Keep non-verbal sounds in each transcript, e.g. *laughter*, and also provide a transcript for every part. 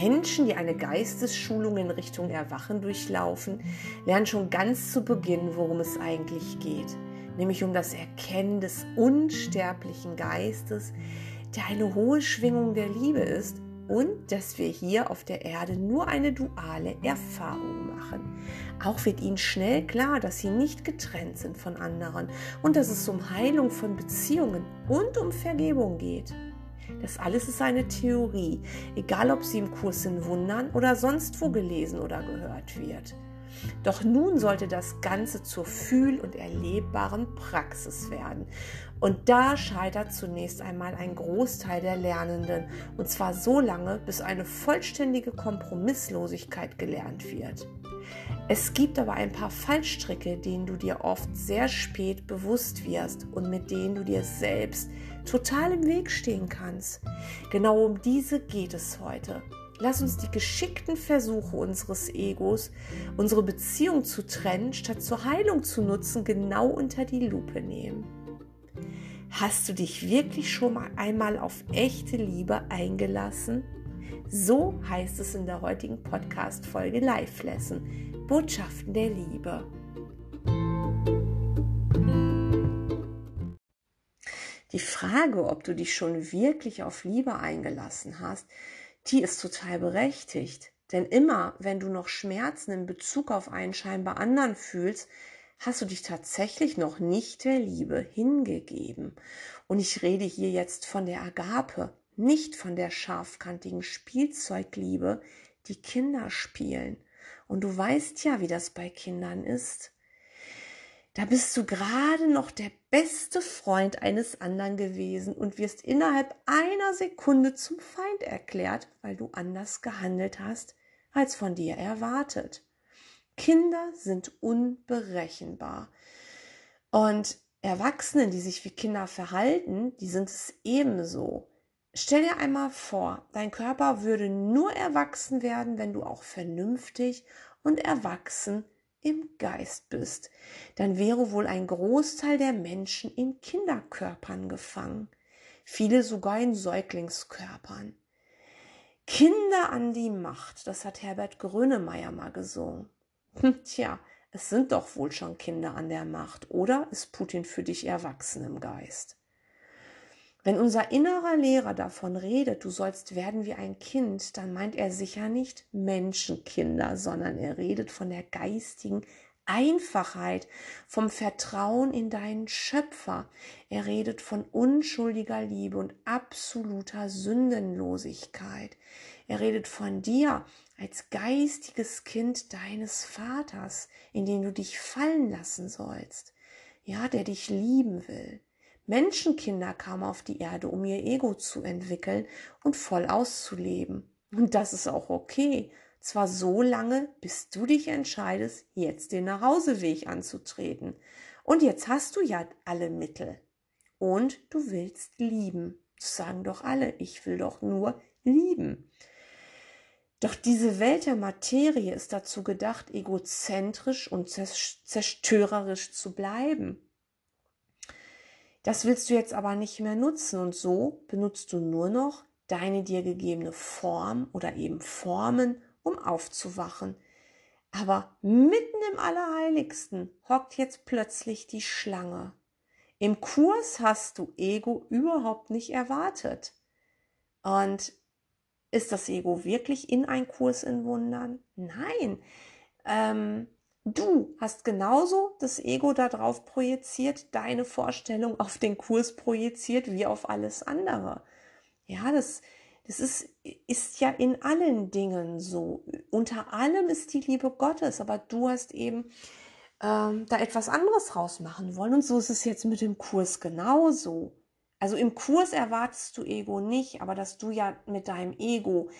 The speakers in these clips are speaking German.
Menschen, die eine Geistesschulung in Richtung Erwachen durchlaufen, lernen schon ganz zu Beginn, worum es eigentlich geht, nämlich um das Erkennen des unsterblichen Geistes, der eine hohe Schwingung der Liebe ist und dass wir hier auf der Erde nur eine duale Erfahrung machen. Auch wird ihnen schnell klar, dass sie nicht getrennt sind von anderen und dass es um Heilung von Beziehungen und um Vergebung geht. Das alles ist eine Theorie, egal ob sie im Kurs in Wundern oder sonst wo gelesen oder gehört wird. Doch nun sollte das Ganze zur fühl- und erlebbaren Praxis werden. Und da scheitert zunächst einmal ein Großteil der Lernenden, und zwar so lange, bis eine vollständige Kompromisslosigkeit gelernt wird. Es gibt aber ein paar Fallstricke, denen du dir oft sehr spät bewusst wirst und mit denen du dir selbst total im Weg stehen kannst. Genau um diese geht es heute. Lass uns die geschickten Versuche unseres Egos, unsere Beziehung zu trennen, statt zur Heilung zu nutzen, genau unter die Lupe nehmen. Hast du dich wirklich schon mal einmal auf echte Liebe eingelassen? So heißt es in der heutigen Podcast-Folge Live Lesson. Botschaften der Liebe. Die Frage, ob du dich schon wirklich auf Liebe eingelassen hast, die ist total berechtigt. Denn immer, wenn du noch Schmerzen in Bezug auf einen scheinbar anderen fühlst, hast du dich tatsächlich noch nicht der Liebe hingegeben. Und ich rede hier jetzt von der Agape, nicht von der scharfkantigen Spielzeugliebe, die Kinder spielen. Und du weißt ja, wie das bei Kindern ist. Da bist du gerade noch der beste Freund eines anderen gewesen und wirst innerhalb einer Sekunde zum Feind erklärt, weil du anders gehandelt hast, als von dir erwartet. Kinder sind unberechenbar. Und Erwachsene, die sich wie Kinder verhalten, die sind es ebenso. Stell dir einmal vor, dein Körper würde nur erwachsen werden, wenn du auch vernünftig und erwachsen im Geist bist, dann wäre wohl ein Großteil der Menschen in Kinderkörpern gefangen, viele sogar in Säuglingskörpern. Kinder an die Macht, das hat Herbert Grönemeyer mal gesungen. Hm, tja, es sind doch wohl schon Kinder an der Macht, oder ist Putin für dich erwachsen im Geist? Wenn unser innerer Lehrer davon redet, du sollst werden wie ein Kind, dann meint er sicher nicht Menschenkinder, sondern er redet von der geistigen Einfachheit, vom Vertrauen in deinen Schöpfer. Er redet von unschuldiger Liebe und absoluter Sündenlosigkeit. Er redet von dir als geistiges Kind deines Vaters, in den du dich fallen lassen sollst. Ja, der dich lieben will. Menschenkinder kamen auf die Erde, um ihr Ego zu entwickeln und voll auszuleben. Und das ist auch okay. Zwar so lange, bis du dich entscheidest, jetzt den Nachhauseweg anzutreten. Und jetzt hast du ja alle Mittel. Und du willst lieben. Das sagen doch alle, ich will doch nur lieben. Doch diese Welt der Materie ist dazu gedacht, egozentrisch und zerstörerisch zu bleiben. Das willst du jetzt aber nicht mehr nutzen und so benutzt du nur noch deine dir gegebene Form oder eben Formen, um aufzuwachen. Aber mitten im Allerheiligsten hockt jetzt plötzlich die Schlange. Im Kurs hast du Ego überhaupt nicht erwartet. Und ist das Ego wirklich in ein Kurs in Wundern? Nein. Ähm, Du hast genauso das Ego darauf projiziert, deine Vorstellung auf den Kurs projiziert, wie auf alles andere. Ja, das, das ist, ist ja in allen Dingen so. Unter allem ist die Liebe Gottes, aber du hast eben ähm, da etwas anderes rausmachen wollen. Und so ist es jetzt mit dem Kurs genauso. Also im Kurs erwartest du Ego nicht, aber dass du ja mit deinem Ego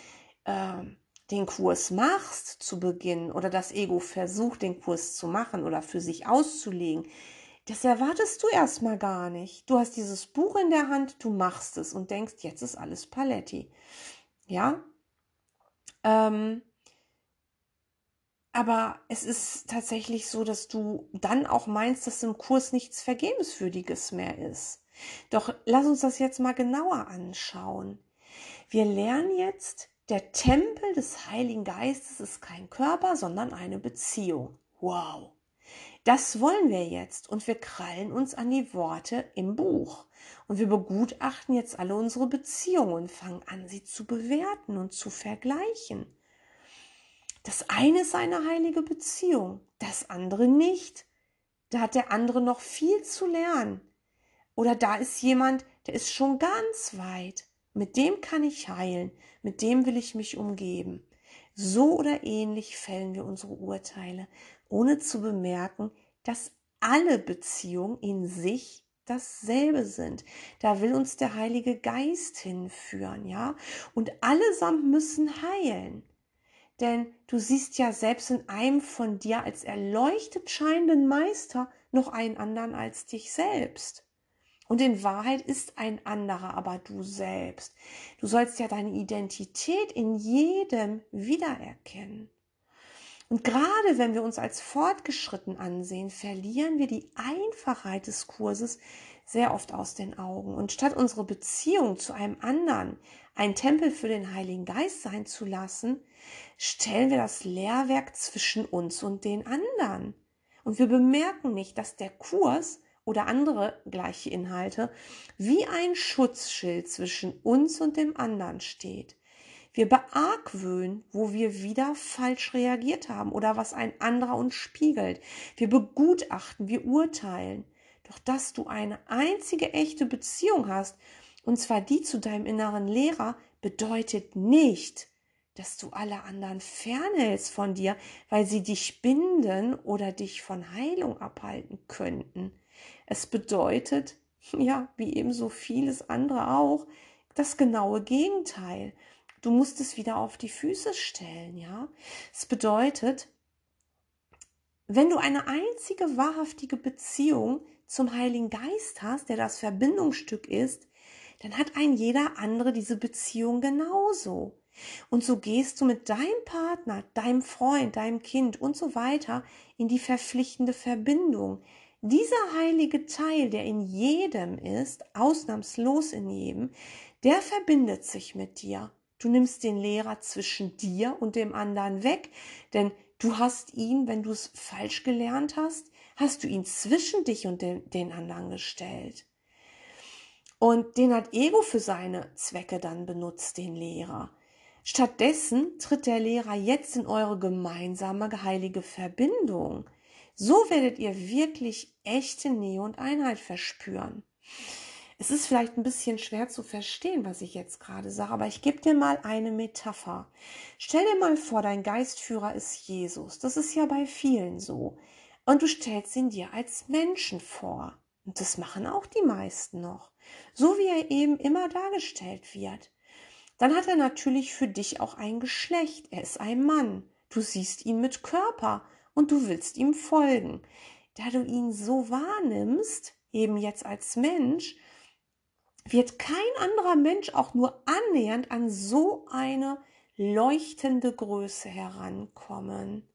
ähm, den Kurs machst zu Beginn oder das Ego versucht, den Kurs zu machen oder für sich auszulegen, das erwartest du erstmal gar nicht. Du hast dieses Buch in der Hand, du machst es und denkst, jetzt ist alles Paletti. Ja? Ähm, aber es ist tatsächlich so, dass du dann auch meinst, dass im Kurs nichts Vergebenswürdiges mehr ist. Doch lass uns das jetzt mal genauer anschauen. Wir lernen jetzt der Tempel des Heiligen Geistes ist kein Körper, sondern eine Beziehung. Wow. Das wollen wir jetzt und wir krallen uns an die Worte im Buch. Und wir begutachten jetzt alle unsere Beziehungen und fangen an, sie zu bewerten und zu vergleichen. Das eine ist eine heilige Beziehung, das andere nicht. Da hat der andere noch viel zu lernen. Oder da ist jemand, der ist schon ganz weit. Mit dem kann ich heilen, mit dem will ich mich umgeben. So oder ähnlich fällen wir unsere Urteile, ohne zu bemerken, dass alle Beziehungen in sich dasselbe sind. Da will uns der Heilige Geist hinführen, ja? Und allesamt müssen heilen. Denn du siehst ja selbst in einem von dir als erleuchtet scheinenden Meister noch einen anderen als dich selbst. Und in Wahrheit ist ein anderer aber du selbst. Du sollst ja deine Identität in jedem wiedererkennen. Und gerade wenn wir uns als fortgeschritten ansehen, verlieren wir die Einfachheit des Kurses sehr oft aus den Augen. Und statt unsere Beziehung zu einem anderen ein Tempel für den Heiligen Geist sein zu lassen, stellen wir das Lehrwerk zwischen uns und den anderen. Und wir bemerken nicht, dass der Kurs oder andere gleiche Inhalte wie ein Schutzschild zwischen uns und dem anderen steht. Wir beargwöhnen, wo wir wieder falsch reagiert haben oder was ein anderer uns spiegelt. Wir begutachten, wir urteilen. Doch dass du eine einzige echte Beziehung hast, und zwar die zu deinem inneren Lehrer, bedeutet nicht, dass du alle anderen fernhältst von dir, weil sie dich binden oder dich von Heilung abhalten könnten. Es bedeutet, *laughs* ja, wie eben so vieles andere auch, das genaue Gegenteil. Du musst es wieder auf die Füße stellen, ja. Es bedeutet, wenn du eine einzige wahrhaftige Beziehung zum Heiligen Geist hast, der das Verbindungsstück ist, dann hat ein jeder andere diese Beziehung genauso. Und so gehst du mit deinem Partner, deinem Freund, deinem Kind und so weiter in die verpflichtende Verbindung, dieser heilige Teil, der in jedem ist, ausnahmslos in jedem, der verbindet sich mit dir. Du nimmst den Lehrer zwischen dir und dem anderen weg, denn du hast ihn, wenn du es falsch gelernt hast, hast du ihn zwischen dich und den, den anderen gestellt. Und den hat Ego für seine Zwecke dann benutzt, den Lehrer. Stattdessen tritt der Lehrer jetzt in eure gemeinsame heilige Verbindung. So werdet ihr wirklich echte Nähe und Einheit verspüren. Es ist vielleicht ein bisschen schwer zu verstehen, was ich jetzt gerade sage, aber ich gebe dir mal eine Metapher. Stell dir mal vor, dein Geistführer ist Jesus. Das ist ja bei vielen so. Und du stellst ihn dir als Menschen vor. Und das machen auch die meisten noch. So wie er eben immer dargestellt wird. Dann hat er natürlich für dich auch ein Geschlecht. Er ist ein Mann. Du siehst ihn mit Körper und du willst ihm folgen. Da du ihn so wahrnimmst, eben jetzt als Mensch, wird kein anderer Mensch auch nur annähernd an so eine leuchtende Größe herankommen.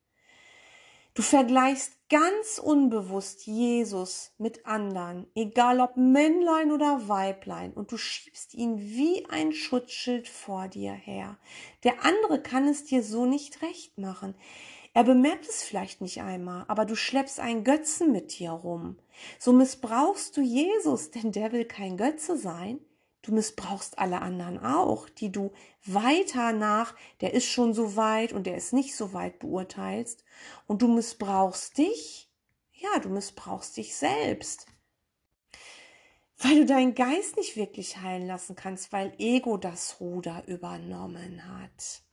Du vergleichst ganz unbewusst Jesus mit anderen, egal ob Männlein oder Weiblein, und du schiebst ihn wie ein Schutzschild vor dir her. Der andere kann es dir so nicht recht machen. Er bemerkt es vielleicht nicht einmal, aber du schleppst einen Götzen mit dir rum. So missbrauchst du Jesus, denn der will kein Götze sein. Du missbrauchst alle anderen auch, die du weiter nach, der ist schon so weit und der ist nicht so weit beurteilst. Und du missbrauchst dich, ja, du missbrauchst dich selbst. Weil du deinen Geist nicht wirklich heilen lassen kannst, weil Ego das Ruder übernommen hat.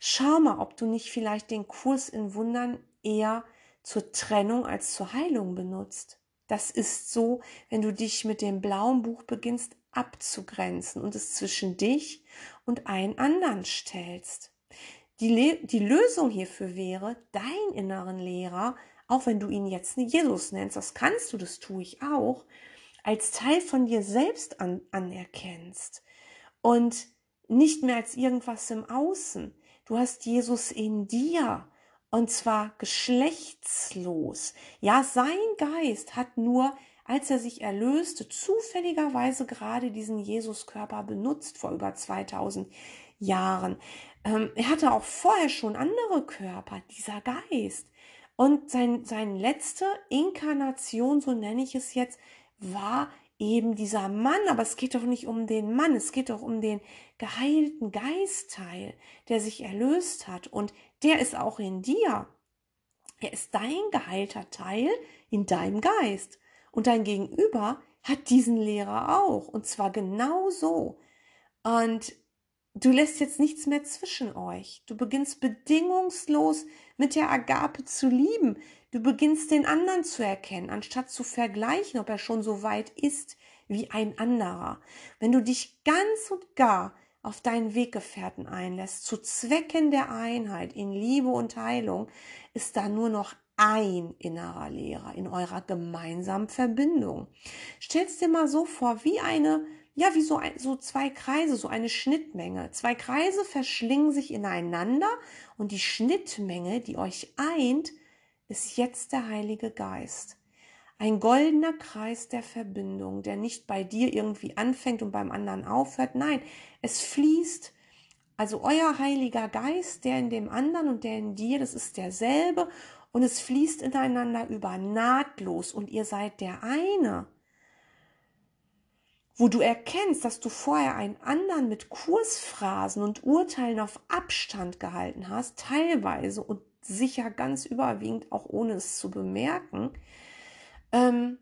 Schau mal, ob du nicht vielleicht den Kurs in Wundern eher zur Trennung als zur Heilung benutzt. Das ist so, wenn du dich mit dem blauen Buch beginnst abzugrenzen und es zwischen dich und einen anderen stellst. Die, Le die Lösung hierfür wäre, deinen inneren Lehrer, auch wenn du ihn jetzt nicht Jesus nennst, das kannst du, das tue ich auch, als Teil von dir selbst an, anerkennst und nicht mehr als irgendwas im Außen. Du hast Jesus in dir und zwar geschlechtslos. Ja, sein Geist hat nur, als er sich erlöste, zufälligerweise gerade diesen Jesuskörper benutzt vor über 2000 Jahren. Ähm, er hatte auch vorher schon andere Körper, dieser Geist. Und sein, seine letzte Inkarnation, so nenne ich es jetzt, war eben dieser Mann, aber es geht doch nicht um den Mann, es geht doch um den geheilten Geistteil, der sich erlöst hat und der ist auch in dir. Er ist dein geheilter Teil in deinem Geist und dein Gegenüber hat diesen Lehrer auch und zwar genau so. Und du lässt jetzt nichts mehr zwischen euch. Du beginnst bedingungslos mit der Agape zu lieben. Du beginnst den anderen zu erkennen, anstatt zu vergleichen, ob er schon so weit ist wie ein anderer. Wenn du dich ganz und gar auf deinen Weggefährten einlässt, zu Zwecken der Einheit in Liebe und Heilung, ist da nur noch ein innerer Lehrer in eurer gemeinsamen Verbindung. Stellst dir mal so vor, wie eine, ja, wie so, ein, so zwei Kreise, so eine Schnittmenge. Zwei Kreise verschlingen sich ineinander und die Schnittmenge, die euch eint, ist jetzt der Heilige Geist. Ein goldener Kreis der Verbindung, der nicht bei dir irgendwie anfängt und beim anderen aufhört. Nein, es fließt. Also euer Heiliger Geist, der in dem anderen und der in dir, das ist derselbe und es fließt ineinander über nahtlos und ihr seid der eine. Wo du erkennst, dass du vorher einen anderen mit Kursphrasen und Urteilen auf Abstand gehalten hast, teilweise und sicher ganz überwiegend, auch ohne es zu bemerken, ähm,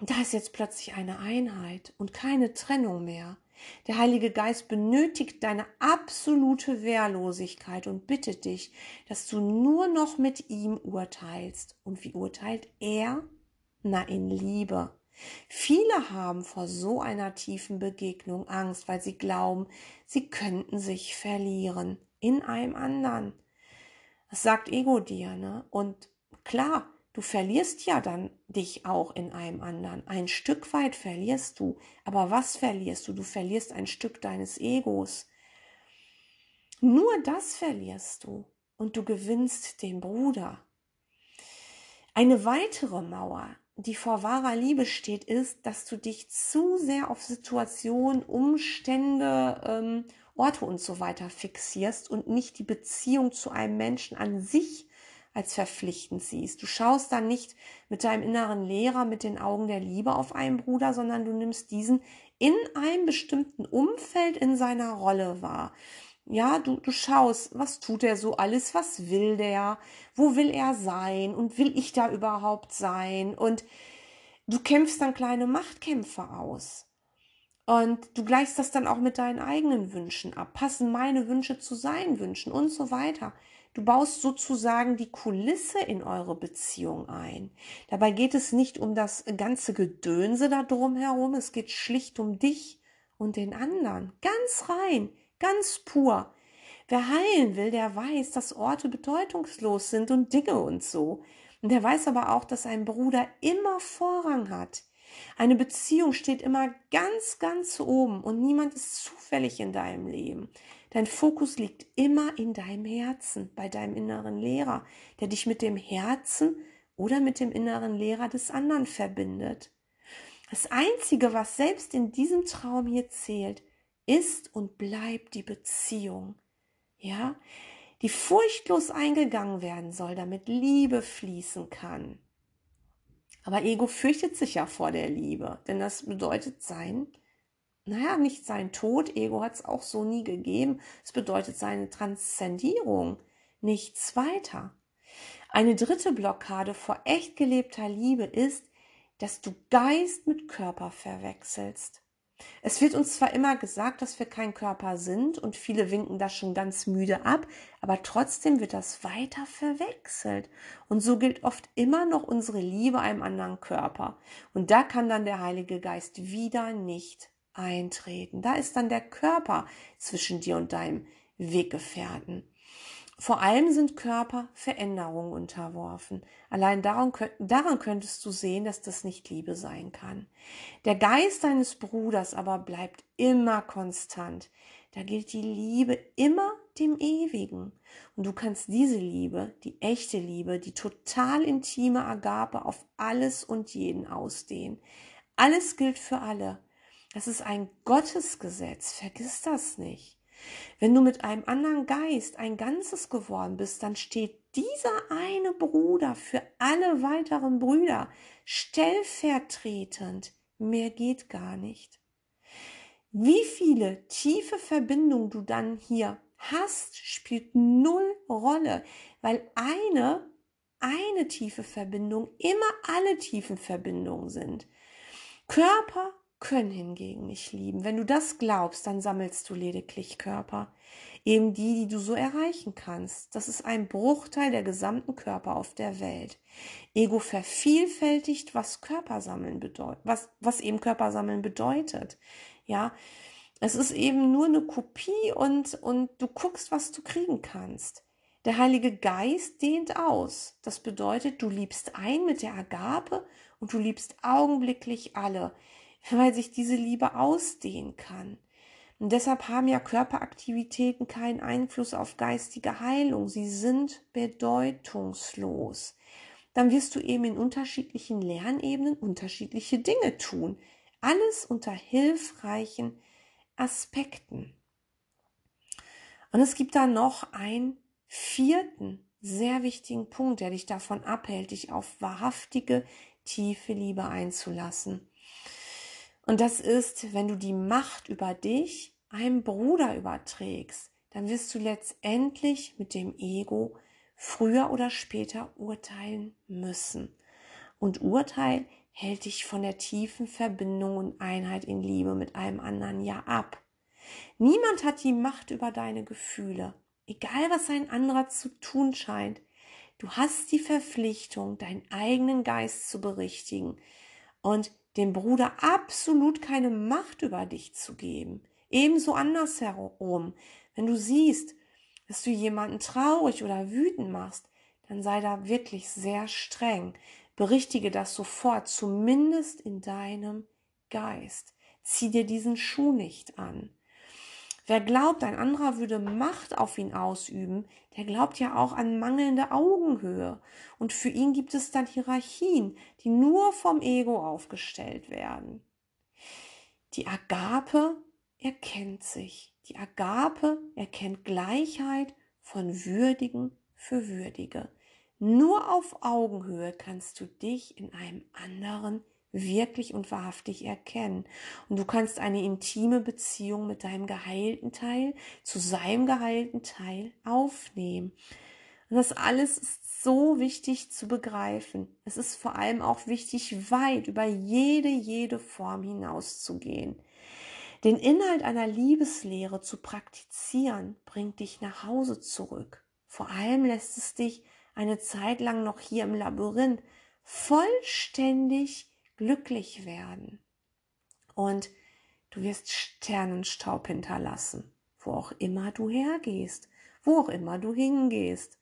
da ist jetzt plötzlich eine Einheit und keine Trennung mehr. Der Heilige Geist benötigt deine absolute Wehrlosigkeit und bittet dich, dass du nur noch mit ihm urteilst. Und wie urteilt er? Na, in Liebe. Viele haben vor so einer tiefen Begegnung Angst, weil sie glauben, sie könnten sich verlieren in einem anderen. Das sagt Ego dir, ne? Und klar, du verlierst ja dann dich auch in einem anderen. Ein Stück weit verlierst du. Aber was verlierst du? Du verlierst ein Stück deines Egos. Nur das verlierst du. Und du gewinnst den Bruder. Eine weitere Mauer, die vor wahrer Liebe steht, ist, dass du dich zu sehr auf Situationen, Umstände ähm, Orte und so weiter fixierst und nicht die Beziehung zu einem Menschen an sich als verpflichtend siehst. Du schaust dann nicht mit deinem inneren Lehrer mit den Augen der Liebe auf einen Bruder, sondern du nimmst diesen in einem bestimmten Umfeld in seiner Rolle wahr. Ja, du, du schaust, was tut er so alles, was will der, wo will er sein und will ich da überhaupt sein und du kämpfst dann kleine Machtkämpfe aus. Und du gleichst das dann auch mit deinen eigenen Wünschen ab. Passen meine Wünsche zu seinen Wünschen und so weiter. Du baust sozusagen die Kulisse in eure Beziehung ein. Dabei geht es nicht um das ganze Gedönse da drumherum. Es geht schlicht um dich und den anderen. Ganz rein, ganz pur. Wer heilen will, der weiß, dass Orte bedeutungslos sind und Dinge und so. Und der weiß aber auch, dass ein Bruder immer Vorrang hat. Eine Beziehung steht immer ganz, ganz oben und niemand ist zufällig in deinem Leben. Dein Fokus liegt immer in deinem Herzen, bei deinem inneren Lehrer, der dich mit dem Herzen oder mit dem inneren Lehrer des anderen verbindet. Das Einzige, was selbst in diesem Traum hier zählt, ist und bleibt die Beziehung. Ja, die furchtlos eingegangen werden soll, damit Liebe fließen kann. Aber Ego fürchtet sich ja vor der Liebe, denn das bedeutet sein, naja, nicht sein Tod, Ego hat es auch so nie gegeben, es bedeutet seine Transzendierung, nichts weiter. Eine dritte Blockade vor echt gelebter Liebe ist, dass du Geist mit Körper verwechselst. Es wird uns zwar immer gesagt, dass wir kein Körper sind und viele winken das schon ganz müde ab, aber trotzdem wird das weiter verwechselt. Und so gilt oft immer noch unsere Liebe einem anderen Körper. Und da kann dann der Heilige Geist wieder nicht eintreten. Da ist dann der Körper zwischen dir und deinem Weggefährten. Vor allem sind Körper Veränderungen unterworfen. Allein daran, daran könntest du sehen, dass das nicht Liebe sein kann. Der Geist deines Bruders aber bleibt immer konstant. Da gilt die Liebe immer dem Ewigen. Und du kannst diese Liebe, die echte Liebe, die total intime Agape auf alles und jeden ausdehnen. Alles gilt für alle. Das ist ein Gottesgesetz. Vergiss das nicht. Wenn du mit einem anderen Geist ein Ganzes geworden bist, dann steht dieser eine Bruder für alle weiteren Brüder stellvertretend. Mehr geht gar nicht. Wie viele tiefe Verbindungen du dann hier hast, spielt null Rolle, weil eine, eine tiefe Verbindung immer alle tiefen Verbindungen sind. Körper können hingegen nicht lieben. Wenn du das glaubst, dann sammelst du lediglich Körper. Eben die, die du so erreichen kannst. Das ist ein Bruchteil der gesamten Körper auf der Welt. Ego vervielfältigt, was Körpersammeln bedeutet, was, was eben Körpersammeln bedeutet. Ja, es ist eben nur eine Kopie und, und du guckst, was du kriegen kannst. Der Heilige Geist dehnt aus. Das bedeutet, du liebst ein mit der Agape und du liebst augenblicklich alle, weil sich diese Liebe ausdehnen kann. Und deshalb haben ja Körperaktivitäten keinen Einfluss auf geistige Heilung. Sie sind bedeutungslos. Dann wirst du eben in unterschiedlichen Lernebenen unterschiedliche Dinge tun. Alles unter hilfreichen Aspekten. Und es gibt da noch einen vierten sehr wichtigen Punkt, der dich davon abhält, dich auf wahrhaftige, tiefe Liebe einzulassen. Und das ist, wenn du die Macht über dich einem Bruder überträgst, dann wirst du letztendlich mit dem Ego früher oder später urteilen müssen. Und Urteil hält dich von der tiefen Verbindung und Einheit in Liebe mit einem anderen ja ab. Niemand hat die Macht über deine Gefühle, egal was ein anderer zu tun scheint. Du hast die Verpflichtung, deinen eigenen Geist zu berichtigen und dem Bruder absolut keine Macht über dich zu geben. Ebenso andersherum. Wenn du siehst, dass du jemanden traurig oder wütend machst, dann sei da wirklich sehr streng. Berichtige das sofort, zumindest in deinem Geist. Zieh dir diesen Schuh nicht an. Wer glaubt, ein anderer würde Macht auf ihn ausüben, der glaubt ja auch an mangelnde Augenhöhe. Und für ihn gibt es dann Hierarchien, die nur vom Ego aufgestellt werden. Die Agape erkennt sich. Die Agape erkennt Gleichheit von Würdigen für Würdige. Nur auf Augenhöhe kannst du dich in einem anderen wirklich und wahrhaftig erkennen. Und du kannst eine intime Beziehung mit deinem geheilten Teil zu seinem geheilten Teil aufnehmen. Und das alles ist so wichtig zu begreifen. Es ist vor allem auch wichtig, weit über jede, jede Form hinauszugehen. Den Inhalt einer Liebeslehre zu praktizieren, bringt dich nach Hause zurück. Vor allem lässt es dich eine Zeit lang noch hier im Labyrinth vollständig glücklich werden. Und du wirst Sternenstaub hinterlassen, wo auch immer du hergehst, wo auch immer du hingehst.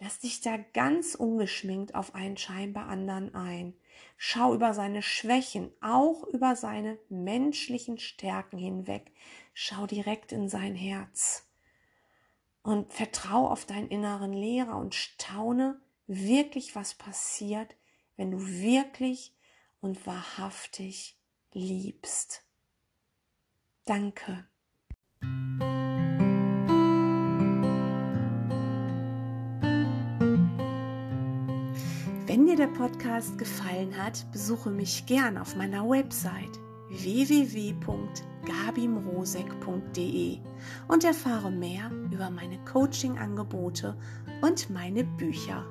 Lass dich da ganz ungeschminkt auf einen scheinbar anderen ein. Schau über seine Schwächen, auch über seine menschlichen Stärken hinweg. Schau direkt in sein Herz und vertrau auf deinen inneren Lehrer und staune wirklich, was passiert, wenn du wirklich und wahrhaftig liebst. Danke. Wenn dir der Podcast gefallen hat, besuche mich gern auf meiner Website www.gabimrosek.de und erfahre mehr über meine Coaching-Angebote und meine Bücher.